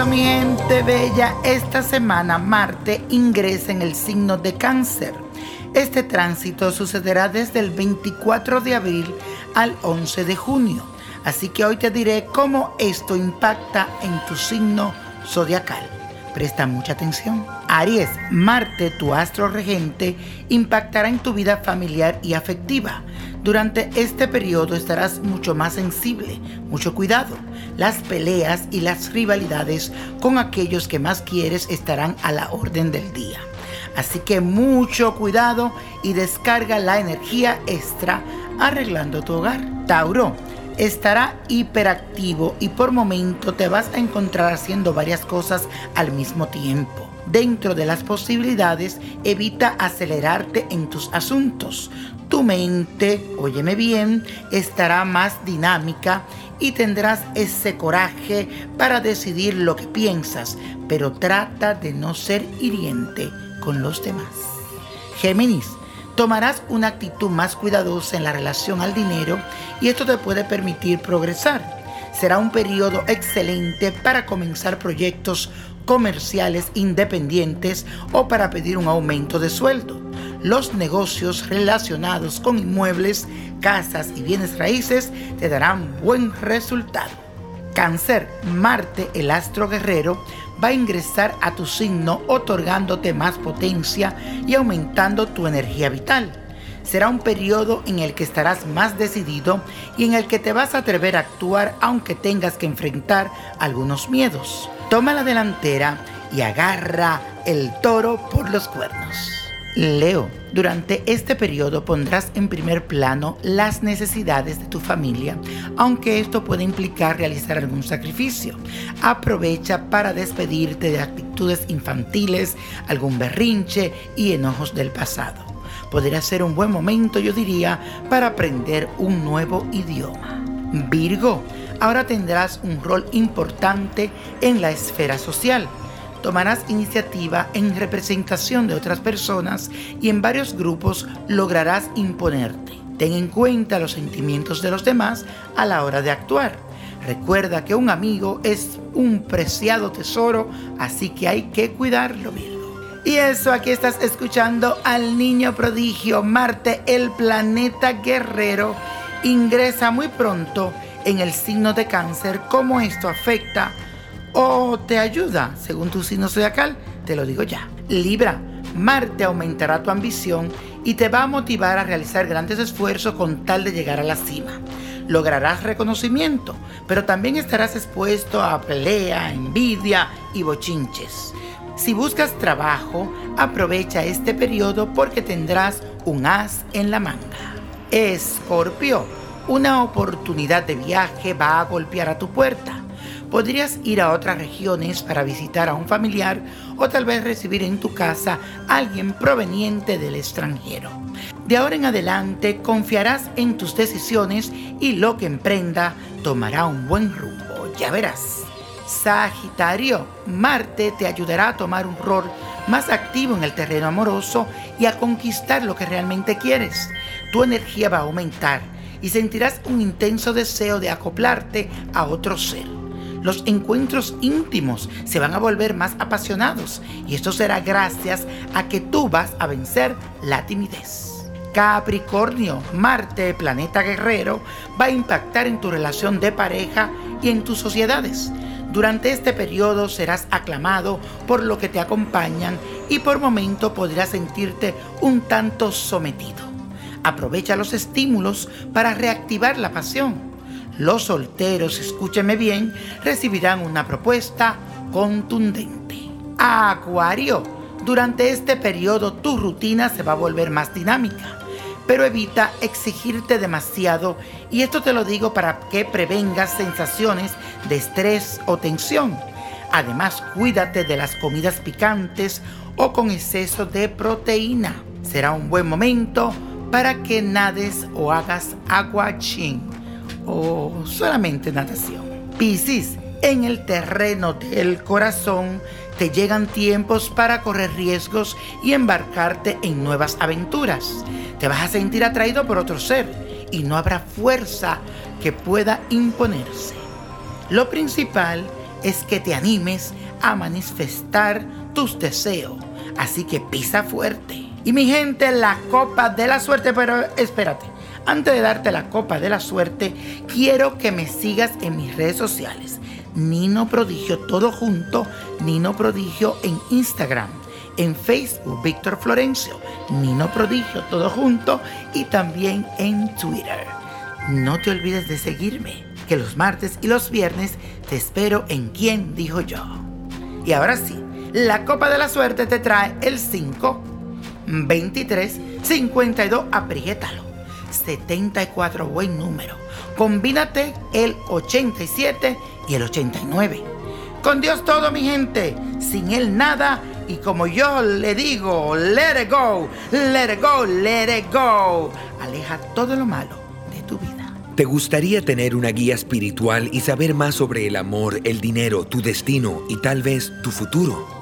mi gente bella, esta semana Marte ingresa en el signo de cáncer. Este tránsito sucederá desde el 24 de abril al 11 de junio. Así que hoy te diré cómo esto impacta en tu signo zodiacal. Presta mucha atención. Aries, Marte, tu astro regente, impactará en tu vida familiar y afectiva. Durante este periodo estarás mucho más sensible, mucho cuidado. Las peleas y las rivalidades con aquellos que más quieres estarán a la orden del día. Así que mucho cuidado y descarga la energía extra arreglando tu hogar. Tauro, estará hiperactivo y por momento te vas a encontrar haciendo varias cosas al mismo tiempo. Dentro de las posibilidades, evita acelerarte en tus asuntos. Tu mente, óyeme bien, estará más dinámica y tendrás ese coraje para decidir lo que piensas, pero trata de no ser hiriente con los demás. Géminis, tomarás una actitud más cuidadosa en la relación al dinero y esto te puede permitir progresar. Será un periodo excelente para comenzar proyectos comerciales independientes o para pedir un aumento de sueldo. Los negocios relacionados con inmuebles, casas y bienes raíces te darán buen resultado. Cáncer, Marte, el astro guerrero, va a ingresar a tu signo otorgándote más potencia y aumentando tu energía vital. Será un periodo en el que estarás más decidido y en el que te vas a atrever a actuar aunque tengas que enfrentar algunos miedos. Toma la delantera y agarra el toro por los cuernos. Leo, durante este periodo pondrás en primer plano las necesidades de tu familia, aunque esto puede implicar realizar algún sacrificio. Aprovecha para despedirte de actitudes infantiles, algún berrinche y enojos del pasado. Podría ser un buen momento, yo diría, para aprender un nuevo idioma. Virgo, ahora tendrás un rol importante en la esfera social tomarás iniciativa en representación de otras personas y en varios grupos lograrás imponerte. Ten en cuenta los sentimientos de los demás a la hora de actuar. Recuerda que un amigo es un preciado tesoro, así que hay que cuidarlo, bien. Y eso, aquí estás escuchando al niño prodigio Marte, el planeta guerrero, ingresa muy pronto en el signo de cáncer, cómo esto afecta o te ayuda según tu signo zodiacal, te lo digo ya. Libra, Marte aumentará tu ambición y te va a motivar a realizar grandes esfuerzos con tal de llegar a la cima. Lograrás reconocimiento, pero también estarás expuesto a pelea, envidia y bochinches. Si buscas trabajo, aprovecha este periodo porque tendrás un as en la manga. Escorpio, una oportunidad de viaje va a golpear a tu puerta podrías ir a otras regiones para visitar a un familiar o tal vez recibir en tu casa a alguien proveniente del extranjero. De ahora en adelante confiarás en tus decisiones y lo que emprenda tomará un buen rumbo, ya verás. Sagitario, Marte te ayudará a tomar un rol más activo en el terreno amoroso y a conquistar lo que realmente quieres. Tu energía va a aumentar y sentirás un intenso deseo de acoplarte a otro ser los encuentros íntimos se van a volver más apasionados y esto será gracias a que tú vas a vencer la timidez. Capricornio, Marte, planeta guerrero, va a impactar en tu relación de pareja y en tus sociedades. Durante este periodo serás aclamado por lo que te acompañan y por momento podrás sentirte un tanto sometido. Aprovecha los estímulos para reactivar la pasión los solteros, escúcheme bien, recibirán una propuesta contundente. Acuario, durante este periodo tu rutina se va a volver más dinámica, pero evita exigirte demasiado y esto te lo digo para que prevengas sensaciones de estrés o tensión. Además, cuídate de las comidas picantes o con exceso de proteína. Será un buen momento para que nades o hagas aguachín o solamente natación. Piscis, en el terreno del corazón te llegan tiempos para correr riesgos y embarcarte en nuevas aventuras. Te vas a sentir atraído por otro ser y no habrá fuerza que pueda imponerse. Lo principal es que te animes a manifestar tus deseos. Así que pisa fuerte. Y mi gente, la copa de la suerte, pero espérate. Antes de darte la copa de la suerte, quiero que me sigas en mis redes sociales. Nino Prodigio, todo junto, Nino Prodigio en Instagram, en Facebook, Víctor Florencio, Nino Prodigio, todo junto, y también en Twitter. No te olvides de seguirme, que los martes y los viernes te espero en Quién dijo yo. Y ahora sí, la copa de la suerte te trae el 5, 23, 52, apriétalo 74, buen número. Combínate el 87 y el 89. Con Dios todo, mi gente. Sin Él nada. Y como yo le digo, let it go, let it go, let it go. Aleja todo lo malo de tu vida. ¿Te gustaría tener una guía espiritual y saber más sobre el amor, el dinero, tu destino y tal vez tu futuro?